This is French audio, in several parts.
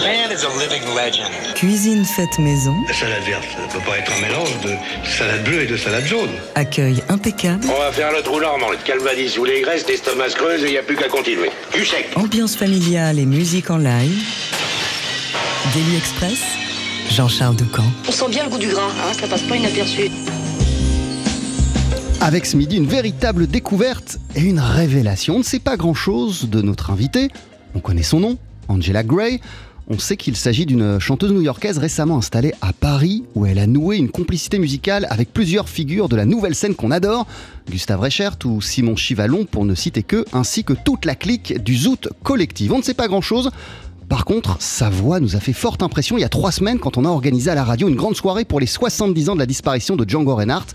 man is a living legend. Cuisine faite maison. La salade verte, ça peut pas être un mélange de salade bleue et de salade jaune. Accueil impeccable. On va faire le trou normand, le calvadis ou les graisses, l'estomac creuse et il n'y a plus qu'à continuer. Du sec. Ambiance familiale et musique en live. Daily Express. Jean-Charles Doucan. On sent bien le goût du gras, hein, ça passe pas inaperçu. Avec ce midi, une véritable découverte et une révélation. On ne sait pas grand-chose de notre invité. On connaît son nom, Angela Gray. On sait qu'il s'agit d'une chanteuse new-yorkaise récemment installée à Paris, où elle a noué une complicité musicale avec plusieurs figures de la nouvelle scène qu'on adore, Gustave Reichert ou Simon Chivalon pour ne citer que, ainsi que toute la clique du Zoot Collective. On ne sait pas grand-chose. Par contre, sa voix nous a fait forte impression il y a trois semaines quand on a organisé à la radio une grande soirée pour les 70 ans de la disparition de Django Reinhardt.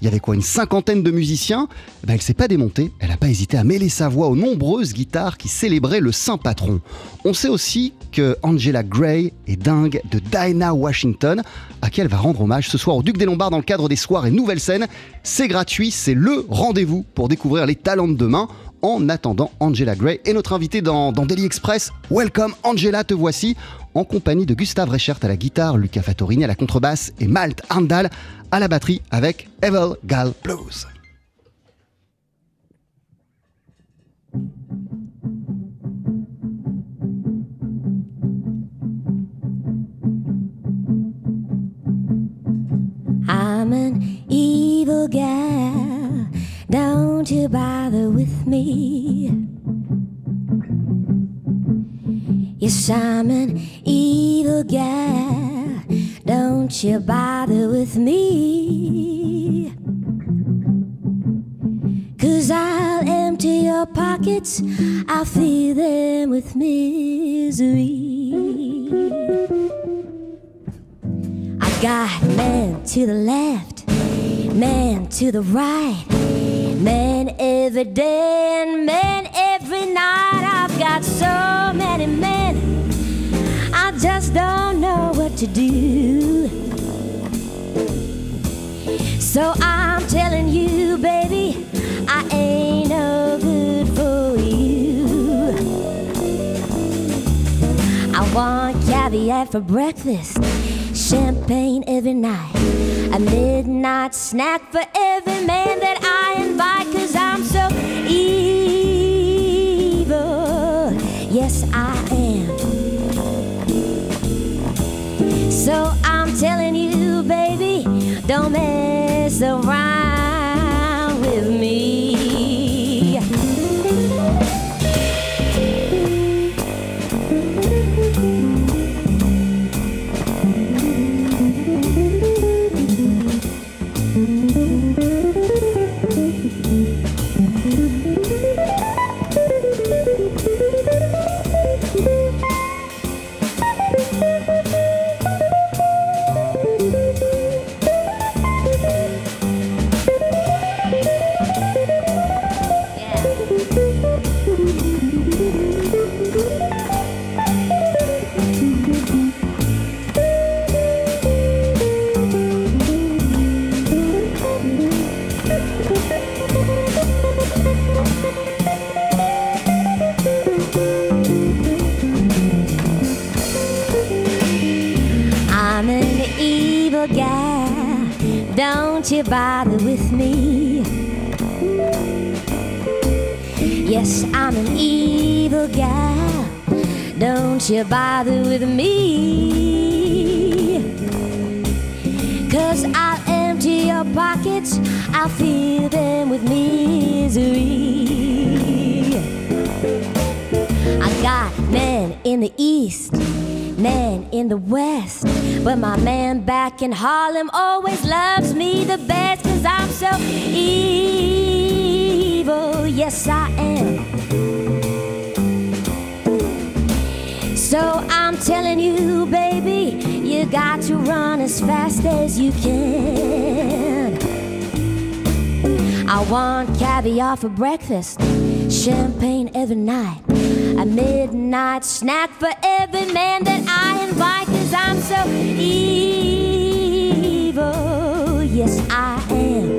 Il y avait quoi, une cinquantaine de musiciens? Ben, Elle s'est pas démontée, elle n'a pas hésité à mêler sa voix aux nombreuses guitares qui célébraient le saint patron. On sait aussi que Angela Gray est dingue de Dinah Washington, à qui elle va rendre hommage ce soir au Duc des Lombards dans le cadre des soirées Nouvelle Scène. C'est gratuit, c'est le rendez-vous pour découvrir les talents de demain. En attendant, Angela Gray est notre invitée dans, dans Daily Express. Welcome Angela, te voici en compagnie de Gustave Reichert à la guitare, Luca Fattorini à la contrebasse et Malte Arndal à la batterie avec Evil Gal Blues. Don't you bother with me. Yes, I'm an evil gal, don't you bother with me. Cause I'll empty your pockets, I'll fill them with misery. I got man to the left, man to the right, man every day and man every night. I've got so many men, I just don't know what to do. So I'm telling you, baby, I ain't no good for you. I want caviar for breakfast, champagne every night, a midnight snack for every man that I invite, Don't you bother with me. Cause I'll empty your pockets, I'll fill them with misery. I got men in the east, men in the west. But my man back in Harlem always loves me the best, cause I'm so evil. Yes, I am. So I'm telling you, baby, you got to run as fast as you can. I want caviar for breakfast, champagne every night, a midnight snack for every man that I invite, cause I'm so evil. Yes, I am.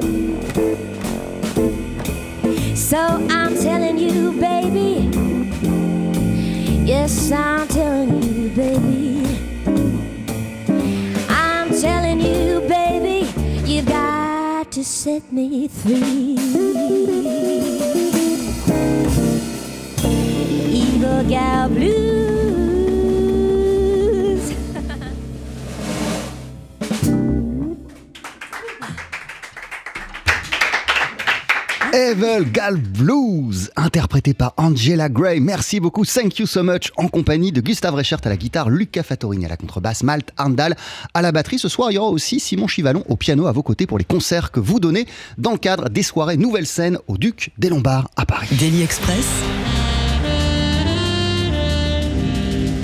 So I'm telling you, baby. Yes, I'm telling you, baby. I'm telling you, baby, you've got to set me free. Evil gal blue. Evil Gal Blues, interprété par Angela Gray. Merci beaucoup, thank you so much, en compagnie de Gustave Reichert à la guitare, Luca Fattorini à la contrebasse, Malte Arndal à la batterie. Ce soir, il y aura aussi Simon Chivalon au piano à vos côtés pour les concerts que vous donnez dans le cadre des soirées Nouvelle Scène au Duc des Lombards à Paris. Daily Express.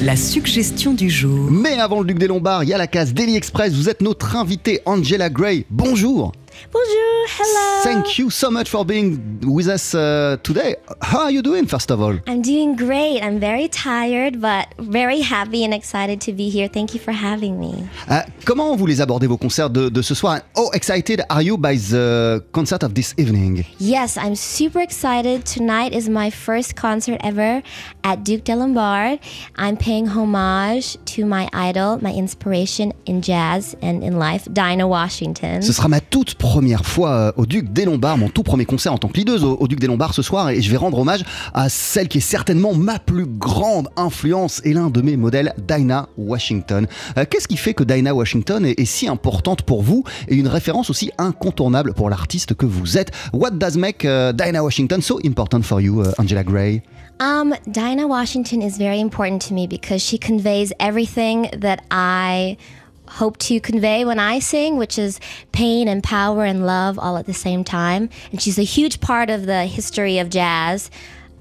La suggestion du jour. Mais avant le Duc des Lombards, il y a la case Daily Express. Vous êtes notre invité Angela Gray. Bonjour. Bonjour, hello. Thank you so much for being with us uh, today. How are you doing, first of all? I'm doing great. I'm very tired, but very happy and excited to be here. Thank you for having me. Euh, comment vous les abordez vos concerts de, de ce soir? How excited are you by the concert of this evening? Yes, I'm super excited. Tonight is my first concert ever at Duke de Lombard. I'm paying homage to my idol, my inspiration in jazz and in life, Dinah Washington. Ce sera ma toute première fois euh, au Duc des Lombards, mon tout premier concert en tant que leaduse au, Duc des Lombards ce soir, et je vais rendre hommage à celle qui est certainement ma plus grande influence et l'un de mes modèles, Dinah Washington. Euh, Qu'est-ce qui fait que Dinah Washington est, si importante pour vous et une référence aussi incontournable pour l'artiste que vous êtes? What does make uh, Dinah Washington so important for you, uh, Angela Gray? Um, Dinah Washington is very important to me because she conveys everything that I hope to convey when I sing, which is pain and power and love all at the same time. And she's a huge part of the history of jazz.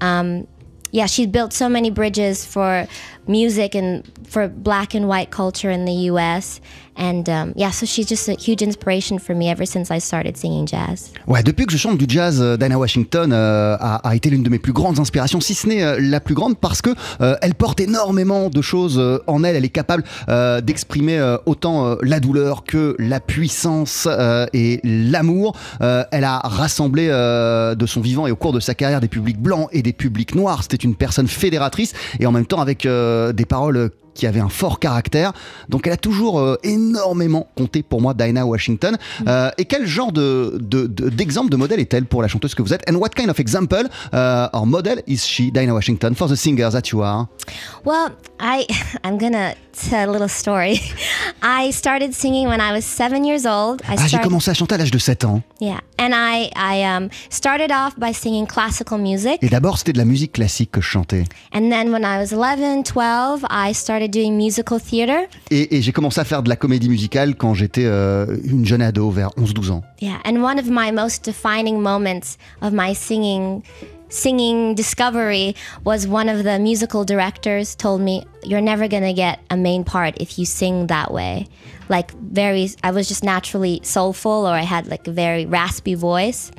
Um, yeah, she's built so many bridges for music and for black and white culture in the US. And um, yeah, so she's just a huge inspiration for me ever since I started singing jazz. Ouais, depuis que je chante du jazz, euh, Dinah Washington euh, a, a été l'une de mes plus grandes inspirations, si ce n'est euh, la plus grande, parce que euh, elle porte énormément de choses euh, en elle. Elle est capable euh, d'exprimer autant la douleur que la puissance et l'amour. Elle a rassemblé de son vivant et au cours de sa carrière des publics blancs et des publics noirs. C'était une personne fédératrice et en même temps avec des paroles qui avaient un fort caractère. Donc elle a toujours euh, énormément compté pour moi, Dinah Washington. Euh, et quel genre de, de- de- d'exemple, de, modèle est-elle pour la chanteuse que vous êtes? And what kind of example uh, or model is she, Dinah Washington, for the singer that you are? Well, I I'm gonna tell a little story. I started singing when I was seven years old. I Ah, j'ai started, commencé à chanter à l'âge de 7 ans. yeah, and I I um, started off by singing classical music, Et d'abord, c'était de la musique classique que je chantais. and then when I was 11, 12, I started doing musical theater. Et, et j'ai commencé à faire de la comédie musicale quand j'étais euh, une jeune ado, vers 11-12 ans. Yeah, and one of my most defining moments of my singing singing discovery was one of the musical directors told me you're never going to get a main part if you sing that way. Like very I was just naturally soulful or I had like a very raspy voice.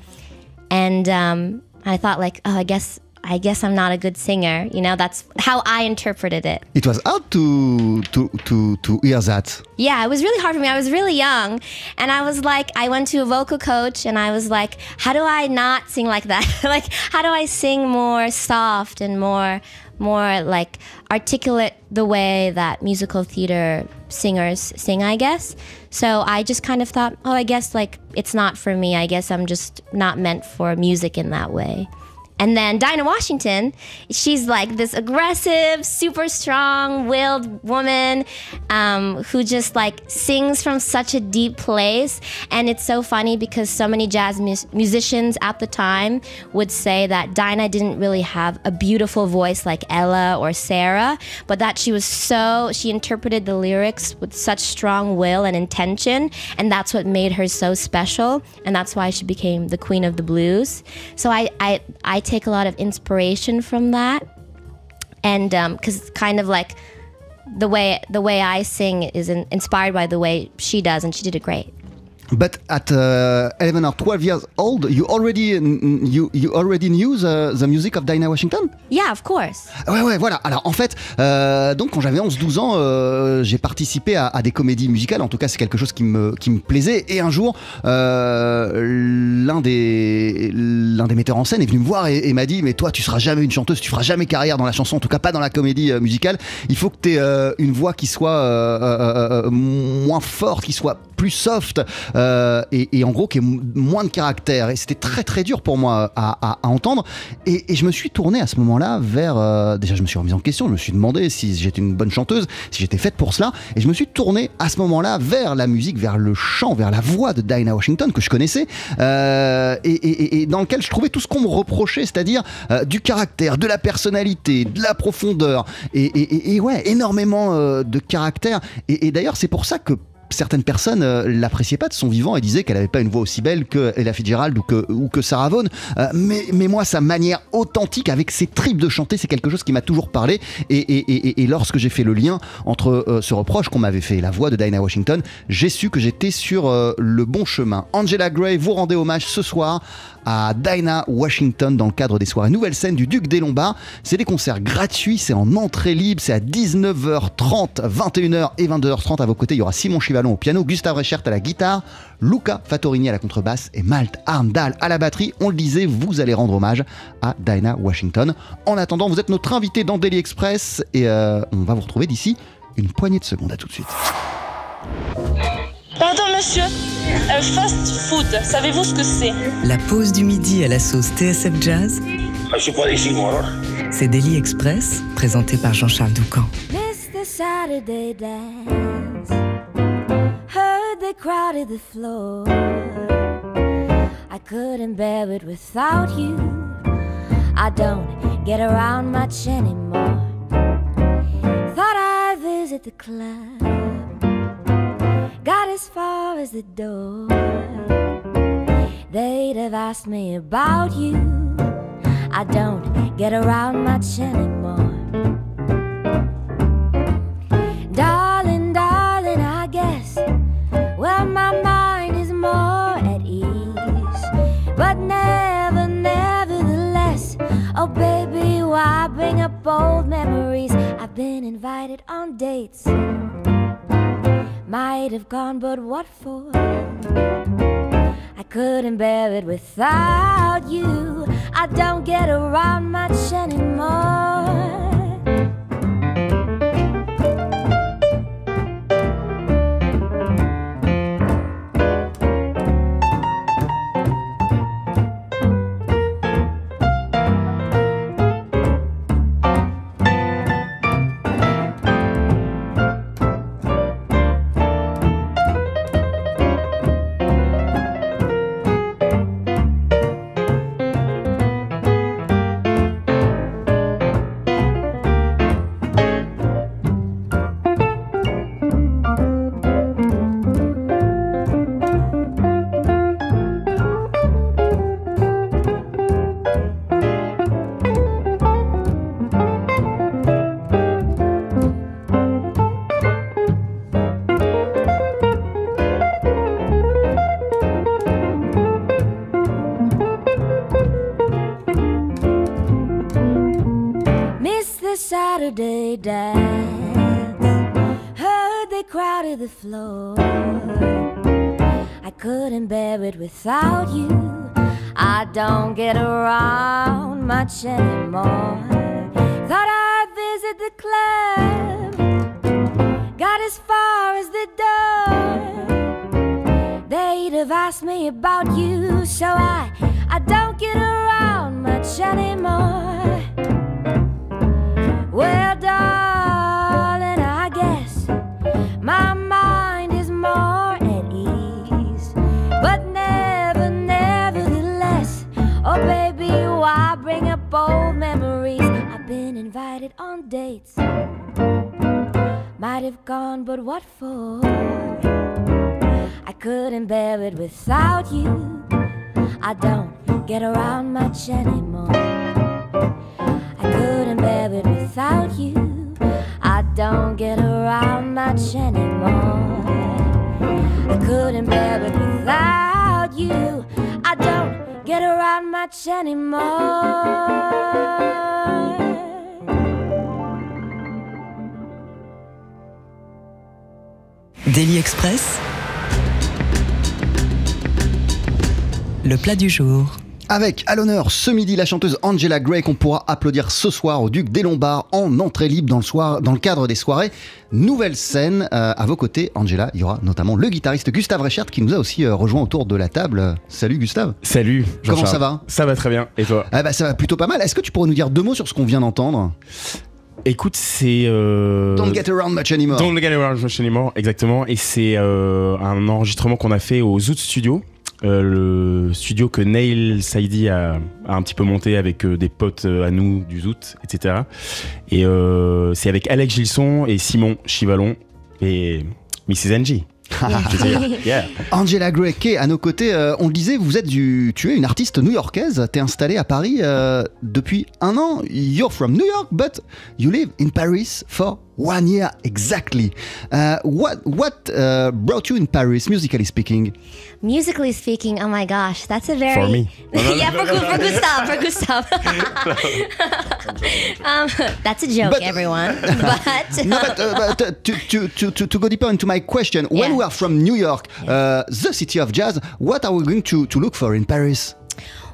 And um, I thought like, oh, I guess I guess I'm not a good singer. You know, that's how I interpreted it. It was hard to, to, to, to hear that. Yeah, it was really hard for me. I was really young. And I was like, I went to a vocal coach and I was like, how do I not sing like that? like, how do I sing more soft and more, more like articulate the way that musical theater singers sing, I guess? So I just kind of thought, oh, I guess like it's not for me. I guess I'm just not meant for music in that way. And then Dinah Washington, she's like this aggressive, super strong willed woman um, who just like sings from such a deep place. And it's so funny because so many jazz mus- musicians at the time would say that Dinah didn't really have a beautiful voice like Ella or Sarah, but that she was so, she interpreted the lyrics with such strong will and intention. And that's what made her so special. And that's why she became the queen of the blues. So I, I, I take a lot of inspiration from that. And um, because it's kind of like the way the way I sing is in, inspired by the way she does, and she did it great. But at uh, 11 or 12 years old, you already you, you already knew the, the music of Dinah Washington? Yeah, of course. Ouais, ouais, voilà. Alors, en fait, euh, donc, quand j'avais 11-12 ans, euh, j'ai participé à, à des comédies musicales. En tout cas, c'est quelque chose qui me, qui me plaisait. Et un jour, euh, l'un des, l'un des metteurs en scène est venu me voir et, et m'a dit Mais toi, tu seras jamais une chanteuse, tu feras jamais carrière dans la chanson, en tout cas pas dans la comédie musicale. Il faut que tu aies une voix qui soit moins forte, qui soit plus soft. Euh, et, en gros qui est moins de caractère. Et c'était très très dur pour moi à, entendre. Et, je me suis tourné à ce moment-là vers. euh, déjà, je me suis remis en question. Je me suis demandé si j'étais une bonne chanteuse, si j'étais faite pour cela. Et je me suis tourné à ce moment-là vers la musique, vers le chant, vers la voix de Dinah Washington que je connaissais euh, et, et- dans lequel je trouvais tout ce qu'on me reprochait, c'est-à-dire du caractère, de la personnalité, de la profondeur et, ouais, énormément de caractère. Et d'ailleurs, c'est pour ça que certaines personnes euh, l'appréciaient pas de son vivant et disaient qu'elle avait pas une voix aussi belle que Ella Fitzgerald ou que, ou que Sarah Vaughan. Euh, mais, mais moi, sa manière authentique avec ses tripes de chanter, c'est quelque chose qui m'a toujours parlé. Et, et- et- lorsque j'ai fait le lien entre euh, ce reproche qu'on m'avait fait, et la voix de Dinah Washington, j'ai su que j'étais sur euh, le bon chemin. Angela Gray, vous rendez hommage ce soir à Dinah Washington dans le cadre des soirées Nouvelle Scène du Duc des Lombards. C'est des concerts gratuits, c'est en entrée libre, c'est à 19h30, 21h et 22h30. À vos côtés, il y aura Simon Chivalon au piano, Gustave Reichert à la guitare, Luca Fattorini à la contrebasse et Malte Arndal à la batterie. On le disait, vous allez rendre hommage à Dinah Washington. En attendant, vous êtes notre invité dans Daily Express et euh, on va vous retrouver d'ici une poignée de secondes. À tout de suite. Pardon monsieur, un fast food, savez-vous ce que c'est? La pause du midi à la sauce TSF Jazz, Ah, je suis pas d'ici, moi. alors? c'est Daily Express, présenté par Jean-Charles Doucan. Saturday dance. Heard they crowded the floor. I couldn't bear it without you. I don't get around much anymore. Thought I'd visit the club. Got as far as the door. They'd have asked me about you. I don't get around much anymore. Darling, darling, I guess. Well, my mind is more at ease. But never, nevertheless. Oh, baby, why bring up old memories? I've been invited on dates. Might have gone, but what for? I couldn't bear it without you. I don't get around much anymore. Saturday dance. Heard they crowded the floor. I couldn't bear it without you. I don't get around much anymore. Thought I'd visit the club. Got as far as the door. They'd have asked me about you, so I I don't get around much anymore. Well, darling, I guess my mind is more at ease. But never, nevertheless, oh baby, why bring up old memories? I've been invited on dates. Might have gone, but what for? I couldn't bear it without you. I don't get around much anymore. I couldn't bear it without you. I don't get around much anymore. I couldn't bear it without you. I don't get around much anymore. Daily Express, le plat du jour. Avec à l'honneur ce midi la chanteuse Angela Gray qu'on pourra applaudir ce soir au Duc des Lombards en entrée libre dans le, soir, dans le cadre des soirées. Nouvelle scène euh, à vos côtés, Angela. Il y aura notamment le guitariste Gustave Reichert qui nous a aussi euh, rejoint autour de la table. Salut Gustave. Salut. Comment ça va? Ça va très bien. Et toi? Ah bah ça va plutôt pas mal. Est-ce que tu pourrais nous dire deux mots sur ce qu'on vient d'entendre? Écoute, c'est. euh, Don't get around much anymore. Don't Get Around Much Anymore, exactement. Et c'est euh, un enregistrement qu'on a fait au Zoot Studio. Euh, le studio que Neil Saidi a, a un petit peu monté avec euh, des potes euh, à nous du Zoot, etc. Et euh, c'est avec Alex Gilson et Simon Chivalon et Mrs. Veux dire, yeah. Angela Gray qui est à nos côtés, euh, on le disait, vous êtes du, tu es une artiste new-yorkaise, t'es installée à Paris euh, depuis un an. You're from New York, but you live in Paris for one year exactly. Uh, what what uh, brought you in Paris, musically speaking? Musically speaking, oh my gosh, that's a very For me. yeah, for, Gu- for Gustav, for Gustav. um, that's a joke, But- everyone. But No, but, uh, but uh, to, to, to, to, to go deeper into my question, when Yeah. we are from New York, uh, the city of jazz, what are we going to, to look for in Paris?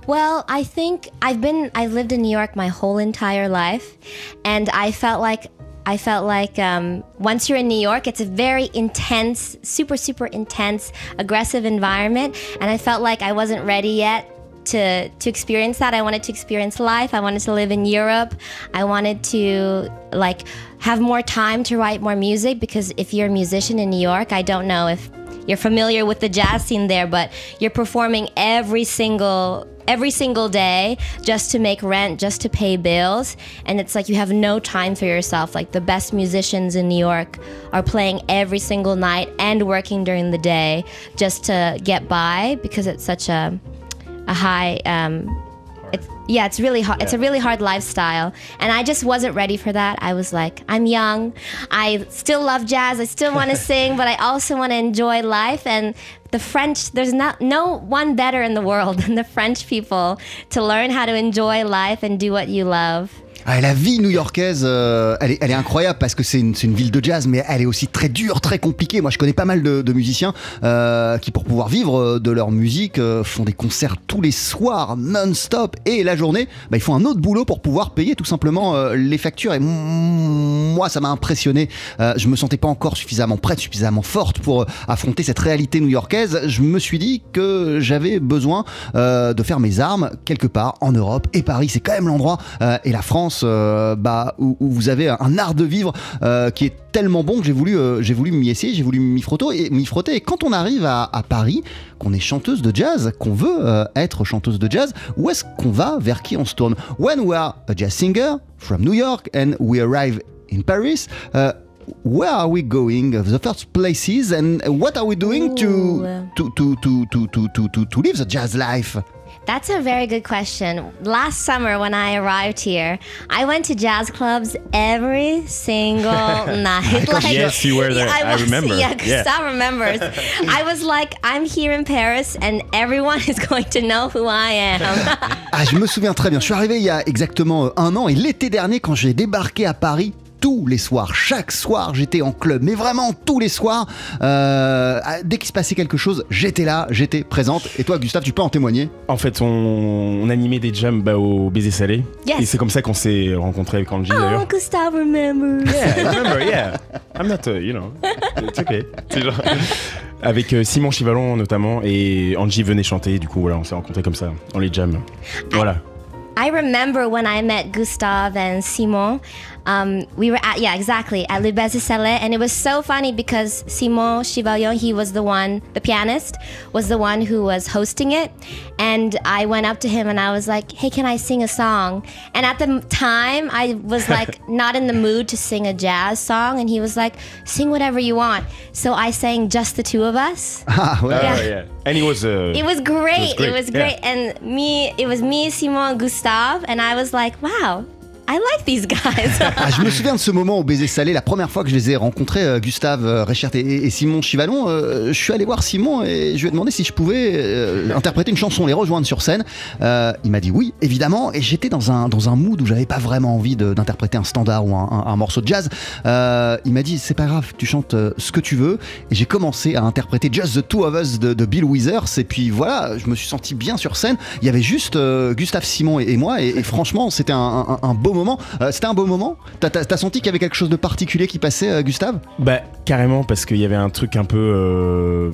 Well, I think I've been I've lived in New York my whole entire life, and I felt like I felt like um, once you're in New York, it's a very intense, super super intense, aggressive environment, and I felt like I wasn't ready yet to to experience that. I wanted to experience life. I wanted to live in Europe. I wanted to like have more time to write more music because if you're a musician in New York, I don't know if you're familiar with the jazz scene there, but you're performing every single every single day just to make rent, just to pay bills, and it's like you have no time for yourself. Like the best musicians in New York are playing every single night and working during the day just to get by because it's such a a high um it's yeah it's really hard it's a really hard lifestyle. And i just wasn't ready for that. I was like i'm young. I still love jazz. I still want to sing but i also want to enjoy life. And the french there's not no one better in the world than the french people to learn how to enjoy life and do what you love Ah, la vie new-yorkaise, euh, elle, est, incroyable parce que c'est une, ville de jazz, mais elle est aussi très dure, très compliquée. Moi, je connais pas mal de, musiciens euh, qui, pour pouvoir vivre euh, de leur musique, font des concerts tous les soirs, non-stop, et la journée, bah, ils font un autre boulot pour pouvoir payer tout simplement les factures. Et moi, ça m'a impressionné. Je me sentais pas encore suffisamment prête, suffisamment forte pour affronter cette réalité new-yorkaise. Je me suis dit que j'avais besoin de faire mes armes quelque part en Europe. Et Paris, c'est quand même l'endroit et la France euh, bah, où, où vous avez un art de vivre euh, qui est tellement bon que j'ai voulu, euh, j'ai voulu m'y essayer, j'ai voulu m'y frotter, et, m'y frotter. Et quand on arrive à, à Paris, qu'on est chanteuse de jazz, qu'on veut être chanteuse de jazz, où est-ce qu'on va Vers qui on se tourne? When we are a jazz singer from New York and we arrive in Paris, uh, where are we going? The first places and what are we doing Ooh. to, to, to, to, to, to, to, to live the jazz life? That's a very good question. Last summer, when I arrived here, I went to jazz clubs every single night. Yes, you were there. I was- remember. Yeah, Yeah. Gustav remembers. I was like, I'm here in Paris, and everyone is going to know who I am. Ah, je me souviens très bien. Je suis arrivé il y a exactement euh, un an et l'été dernier, quand j'ai débarqué à Paris, tous les soirs, chaque soir, j'étais en club, mais vraiment tous les soirs. euh, dès qu'il se passait quelque chose, j'étais là, j'étais présente. Et toi, Gustave, tu peux en témoigner? En fait, on, on animait des jams bah, au Baiser Salé. Yes. Et c'est comme ça qu'on s'est rencontrés avec Angie oh, d'ailleurs. Gustav remembers. Yeah, I remember, yeah. I'm not, uh, you know, it's okay. C'est genre- Avec euh, Simon Chivalon notamment, et Angie venait chanter, du coup voilà, on s'est rencontrés comme ça, dans les jams. Voilà. I remember when I met Gustave and Simon. Um, we were at yeah exactly at Le Salé, and it was so funny because Simon Chivalion, he was the one, the pianist, was the one who was hosting it, and I went up to him and I was like, "Hey, can I sing a song?" And at the time, I was like not in the mood to sing a jazz song, and he was like, "Sing whatever you want." So I sang "Just the Two of Us." Ah ouais. Ah, Yeah. yeah. And it was, uh, It was great. great, It was yeah. great. And me, it was me, Simon, Gustave, and I was like, wow, I like these guys. Ah, je me souviens de ce moment au baiser salé, la première fois que je les ai rencontrés, euh, Gustave euh, Reichert et, Simon Chivalon. euh, je suis allé voir Simon et je lui ai demandé si je pouvais interpréter une chanson, les rejoindre sur scène. Il m'a dit oui, évidemment, et j'étais dans un, dans un mood où j'avais pas vraiment envie d'interpréter un standard ou un, morceau de jazz. Il m'a dit c'est pas grave, tu chantes ce que tu veux. Et j'ai commencé à interpréter Just the Two of Us de, de Bill Withers. Et puis voilà, je me suis senti bien sur scène. Il y avait juste Gustave Simon et, moi, et, franchement, c'était un- un beau moment. Euh, c'était un beau moment. T'as t'as- t'as senti qu'il y avait quelque chose de particulier qui passait, euh, Gustave? Bah, carrément, parce qu'il y avait un truc un peu. euh,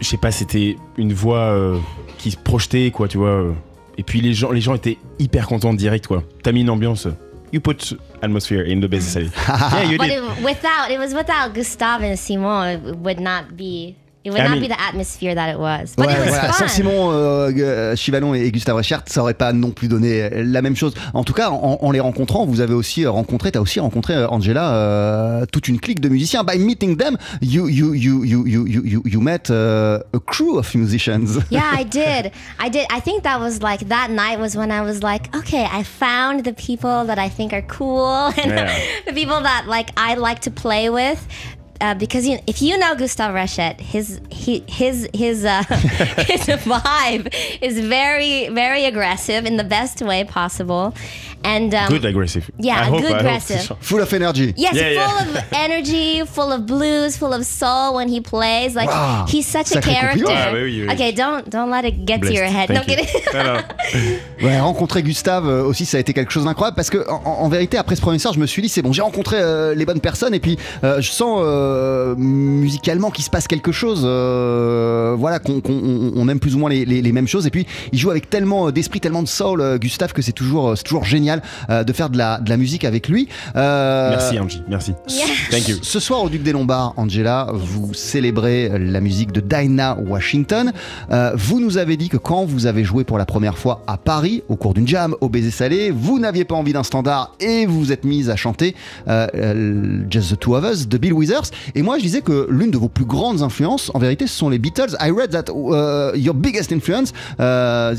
je sais pas, c'était une voix euh, qui se projetait, quoi, tu vois. euh. Et puis les gens, les gens étaient hyper contents de direct, quoi. T'as mis une ambiance. You put atmosphere in the best yeah, you but did. it, without it was without Gustave and Simon, it would not be. It would not be the atmosphere that it was. But Ouais, it was voilà. fun. Sans Simon euh, euh, Chivalon et Gustave Reichert, ça aurait pas non plus donné la même chose. En tout cas, en, en les rencontrant, vous avez aussi rencontré, t'as aussi rencontré euh, Angela, euh, toute une clique de musiciens. By meeting them, you you you you you you you, you met uh, a crew of musicians. yeah, I did. I did. I think that was like that night was when I was like, okay, I found the people that I think are cool and Yeah. the people that like I like to play with. Uh, because you, if you know Gustave Rachet, his he, his his uh, his vibe is very very aggressive in the best way possible, and um, Good aggressive. Yeah, I good hope, aggressive. Full of energy. Yes, Yeah, yeah. full of energy, full of blues, full of soul when he plays. Like Wow. he's such a Sacré character. compliment. Ah, oui, oui, oui. Okay, don't don't let it get to your head. Thank you. Non. Ouais, rencontrer Gustave euh, aussi, ça a été quelque chose d'incroyable parce que en, en vérité, après ce premier soir, je me suis dit c'est bon, j'ai rencontré euh, les bonnes personnes et puis euh, je sens euh, musicalement qu'il se passe quelque chose. euh, voilà, qu'on qu'on- on, on aime plus ou moins les, les- les mêmes choses et puis il joue avec tellement d'esprit, tellement de soul, euh, Gustave, que c'est toujours, c'est toujours génial euh, de faire de la, de la musique avec lui. Euh, Merci, Angie. Merci. Thank you. ce soir au Duc des Lombards, Angela, vous célébrez la musique de Dinah Washington. Euh, vous nous avez dit que quand vous avez joué pour la première fois à Paris, au cours d'une jam au baiser salé, vous n'aviez pas envie d'un standard et vous vous êtes mise à chanter Just the Two of Us de Bill Withers. Et moi, je disais que l'une de vos plus grandes influences, en vérité, ce sont les Beatles. I read that uh, your biggest influence uh,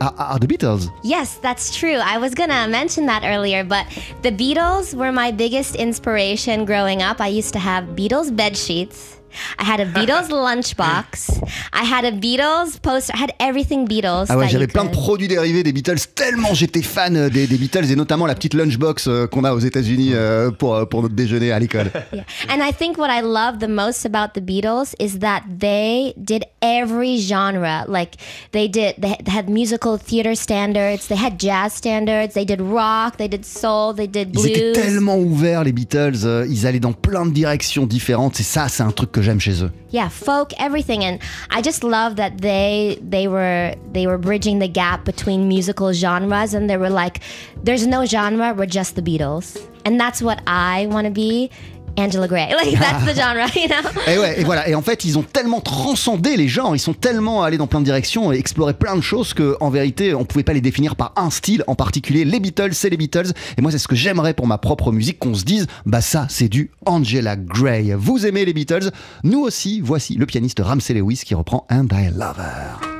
are, are the Beatles. Yes, that's true. I was gonna mention that earlier, but the Beatles were my biggest inspiration growing up. I used to have Beatles bed sheets. I had a Beatles lunchbox. I had a Beatles poster. I had everything Beatles. Ah ouais, j'avais plein de produits dérivés des Beatles, tellement j'étais fan euh, des, des Beatles et notamment la petite lunchbox euh, qu'on a aux États-Unis euh, pour, pour notre déjeuner à l'école. Yeah. And I think what I love the most about the Beatles is that they did every genre. Like they did, they had musical theater standards, they had jazz standards, they did rock, they did soul, they did Ils étaient blues. tellement ouverts, les Beatles, ils allaient dans plein de directions différentes et ça, c'est un truc que j'aime chez eux. yeah folk everything. And i just love that they they were they were bridging the gap between musical genres and they were like there's no genre we're just the beatles. And that's what i want to be angela gray like that's the genre you know? Et ouais, et voilà. Et en fait, ils ont tellement transcendé les genres, ils sont tellement allés dans plein de directions et exploré plein de choses que, en vérité, on pouvait pas les définir par un style en particulier. Les Beatles, c'est les Beatles. Et moi, c'est ce que j'aimerais pour ma propre musique, qu'on se dise, bah ça, c'est du Angela Gray. Vous aimez les Beatles? Nous aussi. Voici le pianiste Ramsey Lewis qui reprend And I Love Her.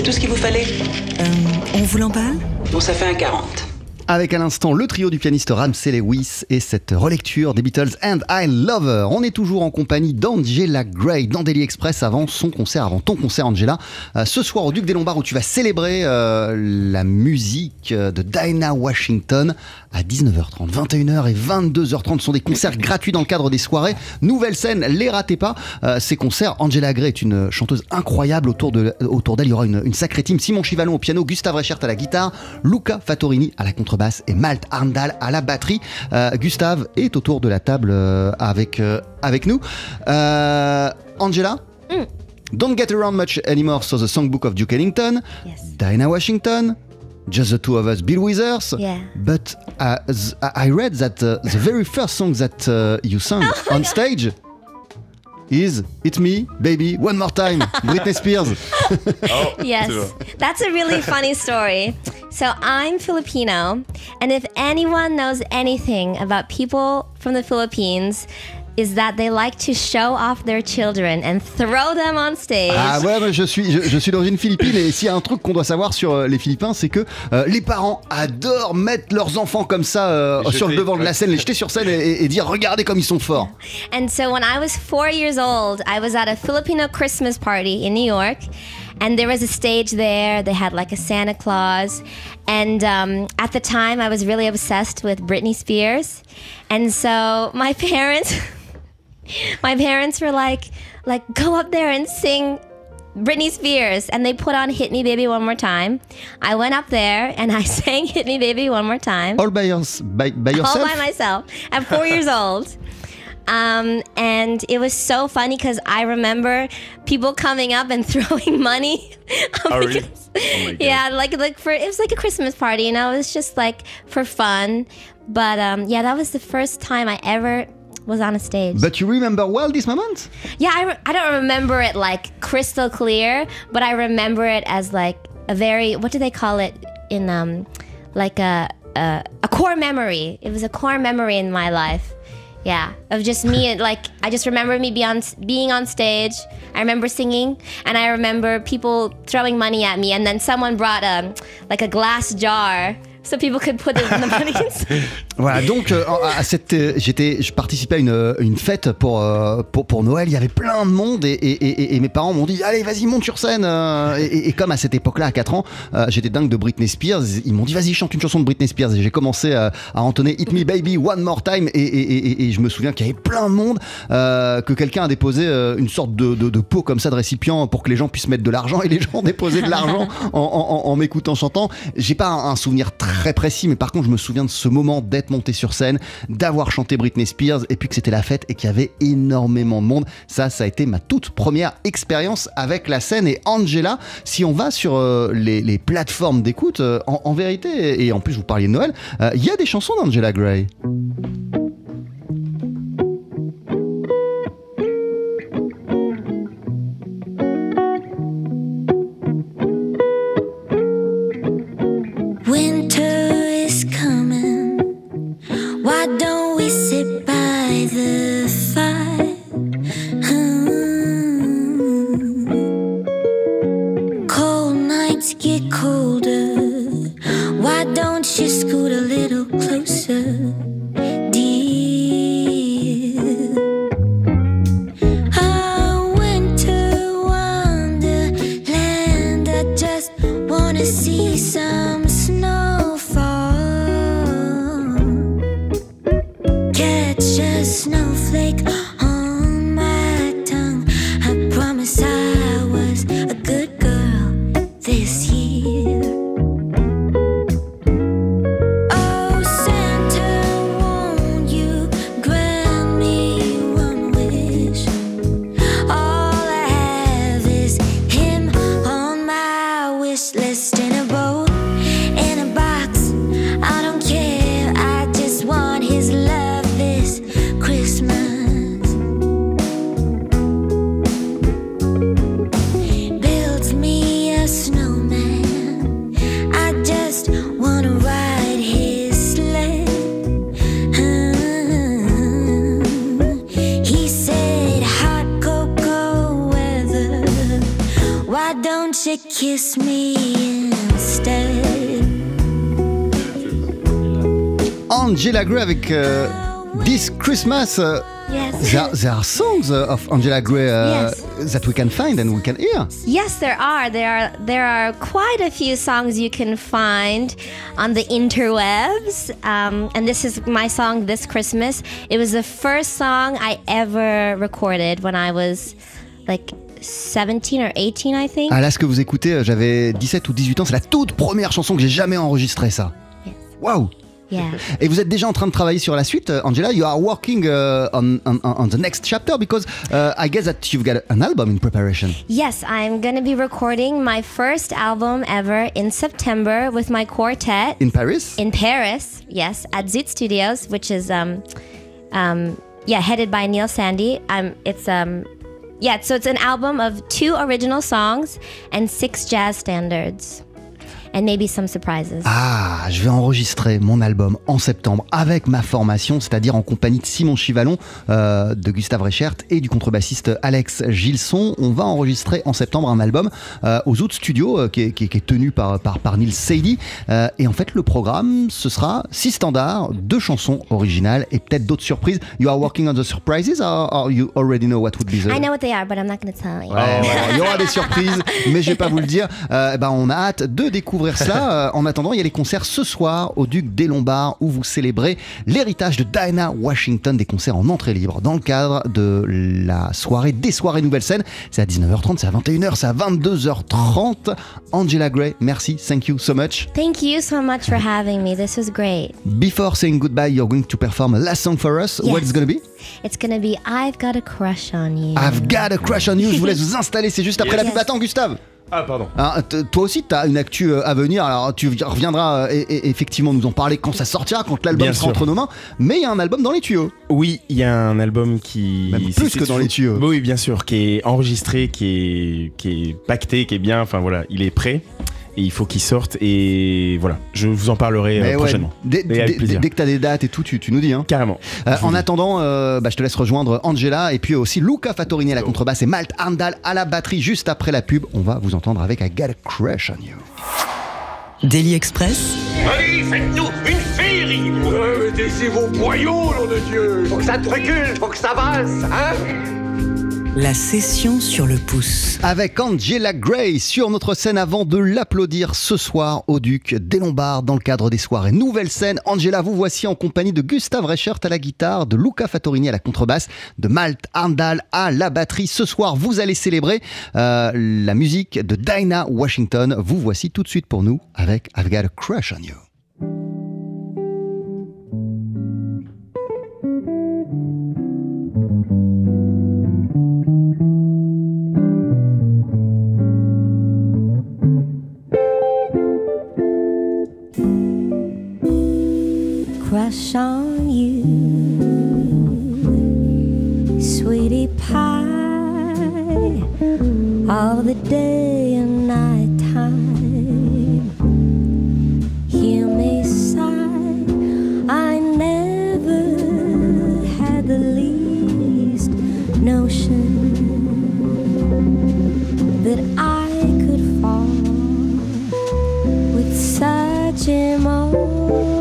C'est tout ce qu'il vous fallait euh, on vous l'emballe? Bon, ça fait un 40. Avec à l'instant le trio du pianiste Ramsey Lewis et cette relecture des Beatles And I Love Her. On est toujours en compagnie d'Angela Gray dans Daily Express avant son concert, avant ton concert Angela. Euh, ce soir au Duc des Lombards où tu vas célébrer euh, la musique de Dinah Washington à 19h30. 21h et 22h30 sont des concerts gratuits dans le cadre des soirées. Nouvelle scène, les ratez pas. Euh, ces concerts, Angela Gray est une chanteuse incroyable. Autour de autour d'elle, il y aura une, une sacrée team. Simon Chivalon au piano, Gustave Reichert à la guitare, Luca Fattorini à la contrebasse et Malte Arndal à la batterie. Euh, Gustave est autour de la table euh, avec, euh, avec nous. Angela? Don't get around much anymore, so the songbook of Duke Ellington. Yes. Dinah Washington. Just the two of us, Bill Withers. Yeah. But uh, I read that uh, the very first song that uh, you sang Oh on stage is "It's Me, Baby, One More Time," Britney Spears. oh, Yes, that's a really funny story. So I'm Filipino, and if anyone knows anything about people from the Philippines, is that they like to show off their children and throw them on stage. Ah ouais, ouais, je suis, je, je suis d'origine philippine et s'il y a un truc qu'on doit savoir sur euh, les Philippins, c'est que euh, les parents adorent mettre leurs enfants comme ça euh, sur le devant de la scène, les jeter sur scène et dire regardez comme ils sont forts. And so when I was four years old, I was at a Filipino Christmas party in New York. And there was a stage there. They had like a Santa Claus. And um, at the time, I was really obsessed with Britney Spears. And so my parents, my parents were like, like, go up there and sing Britney Spears. And they put on Hit Me Baby One More Time. I went up there and I sang Hit Me Baby One More Time All by, yours- by, by all by myself at four years old. Um, and it was so funny because I remember people coming up and throwing money. Oh, really? Because- Oh yeah, like like for it was like a Christmas party, you know. It was just like for fun. But um, yeah, that was the first time I ever was on a stage. But you remember well this moment? Yeah, I, re- I don't remember it like crystal clear, but I remember it as like a very what do they call it in um like a a, a core memory. It was a core memory in my life. Yeah, of just me like I just remember me be on, being on stage. I remember singing, and I remember people throwing money at me, and then someone brought um like a glass jar so people could put the, the. Voilà, donc euh, à cette, euh, j'étais, je participais à une, une fête pour, euh, pour, pour Noël. Il y avait plein de monde et, et- et- et mes parents m'ont dit Allez, vas-y, monte sur scène. euh, Et, comme à cette époque-là, à 4 ans, euh, j'étais dingue de Britney Spears, ils m'ont dit Vas-y, chante une chanson de Britney Spears. Et j'ai commencé à, à entonner Hit Me Baby One More Time. Et, et- et- et je me souviens qu'il y avait plein de monde, euh, que quelqu'un a déposé euh, une sorte de, de, de pot comme ça de récipient pour que les gens puissent mettre de l'argent. Et les gens déposaient de l'argent en, en- en- en m'écoutant chantant. J'ai pas un, un souvenir très précis, mais par contre, je me souviens de ce moment d'être monté sur scène, d'avoir chanté Britney Spears, et puis que c'était la fête et qu'il y avait énormément de monde. Ça, ça a été ma toute première expérience avec la scène. Et Angela, si on va sur euh, les, plateformes d'écoute, euh, en, en vérité, et en plus vous parliez de Noël, euh, il y a des chansons d'Angela Gray. Kiss me instead? Angela Gray avec euh, This Christmas. euh, Yes. there, there are songs uh, of Angela Gray uh, that we can find and we can hear. Yes, there are. There are there are quite a few songs you can find on the interwebs. Um, and this is my song this Christmas. It was the first song I ever recorded when I was like 17 or 18, I think. Ah là, ce que vous écoutez, euh, j'avais 17 ou 18 ans, c'est la toute première chanson que j'ai jamais enregistrée, ça. Waouh Yeah. Et vous êtes déjà en train de travailler sur la suite, euh, Angela? You are working uh, on, on, on the next chapter because uh, I guess that you've got an album in preparation. Yes, I'm going to be recording my first album ever in September with my quartet In Paris? in Paris. Yes, at Zoot Studios, which is um, um, yeah, headed by Neil Sandy. Um, it's um, yeah, so it's an album of two original songs and six jazz standards, and maybe some surprises. Ah, je vais enregistrer mon album en septembre avec ma formation, c'est-à-dire en compagnie de Simon Chivalon, euh, de Gustave Reichert et du contrebassiste Alex Gilson. On va enregistrer en septembre un album euh, aux autres studios euh, qui, est, qui est- qui est tenu par, par, par Neil. Euh, et en fait, le programme, ce sera six standards, deux chansons originales et peut-être d'autres surprises. You are working on the surprises or, or you already know what would be the... I know what they are, but I'm not going to tell you. Ouais, il y aura des surprises, mais je vais pas vous le dire. Euh, ben, on a hâte de découvrir cela. Euh, en attendant, il y a les concerts ce soir au Duc des Lombards où vous célébrez l'héritage de Diana Washington, des concerts en entrée libre dans le cadre de la soirée des soirées Nouvelle Scène. C'est à 19h30, c'est à 21h, c'est à 22h30. Angela Gray, merci, thank you so much. Thank you so much for having me. This was great. Before saying goodbye, you're going to perform a last song for us. Yes. What is going to be? It's going to be I've Got a Crush on You. I've got a crush on you. Je vous laisse vous installer, c'est juste après la Yes. pub. Attends, Gustave. Ah, pardon. Hein, toi aussi, tu as une actu euh, à venir. Alors, tu reviendras euh, et, et- effectivement nous en parler quand ça sortira, quand l'album sera sûr. entre nos mains. Mais il y a un album dans les tuyaux. Oui, il y a un album qui. Même plus que dans les tuyaux. Oui, bien sûr, qui est enregistré, qui est, qui est pacté, qui est bien. Enfin voilà, il est prêt. Et il faut qu'il sorte. Et voilà, je vous en parlerai euh, ouais, prochainement. dès, Et avec dès- plaisir. dès que tu as des dates et tout, tu, tu nous dis. Hein. Carrément. Euh, en dis. attendant, euh, bah, je te laisse rejoindre Angela et puis aussi Luca Fattorini à la contrebasse et Malte Arndal à la batterie. Juste après la pub, on va vous entendre avec I Got a Crush on You. Daily Express, Allez, faites-nous une féerie Mettez vos boyaux, nom de Dieu Faut que ça te recule, faut que ça avance, hein la session sur le pouce. Avec Angela Gray sur notre scène avant de l'applaudir ce soir au Duc des Lombards dans le cadre des soirées Nouvelle scène. Angela, vous voici en compagnie de Gustave Reichert à la guitare, de Luca Fattorini à la contrebasse, de Malte Arndal à la batterie. Ce soir, vous allez célébrer euh, la musique de Dinah Washington. Vous voici tout de suite pour nous avec I've Got a Crush on You. Such emotion.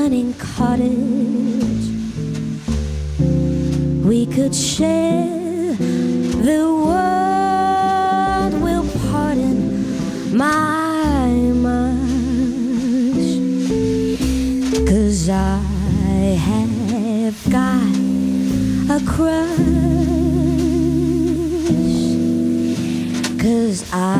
Cunning cottage? We could share the world. Will pardon my much Cause I have got a crush. Cause I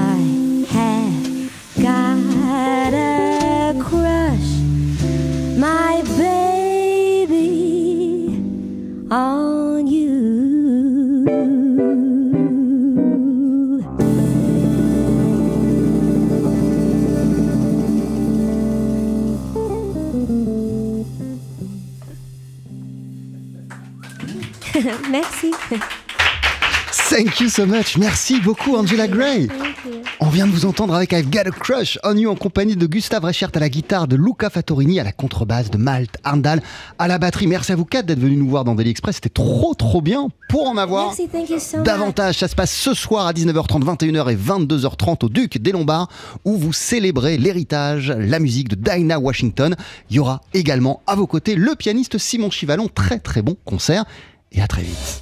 Thank you so much. Merci beaucoup, Angela Gray. On vient de vous entendre avec I've Got a Crush on You en compagnie de Gustave Reichert à la guitare, de Luca Fattorini à la contrebasse, de Malte Arndal à la batterie. Merci à vous quatre d'être venus nous voir dans Daily Express. C'était trop, trop bien. Pour en avoir Merci, thank you so much. davantage, ça se passe ce soir à 19h30, 21h et 22h30 au Duc des Lombards où vous célébrez l'héritage, la musique de Dinah Washington. Il y aura également à vos côtés le pianiste Simon Chivalon. Très, très bon concert et à très vite.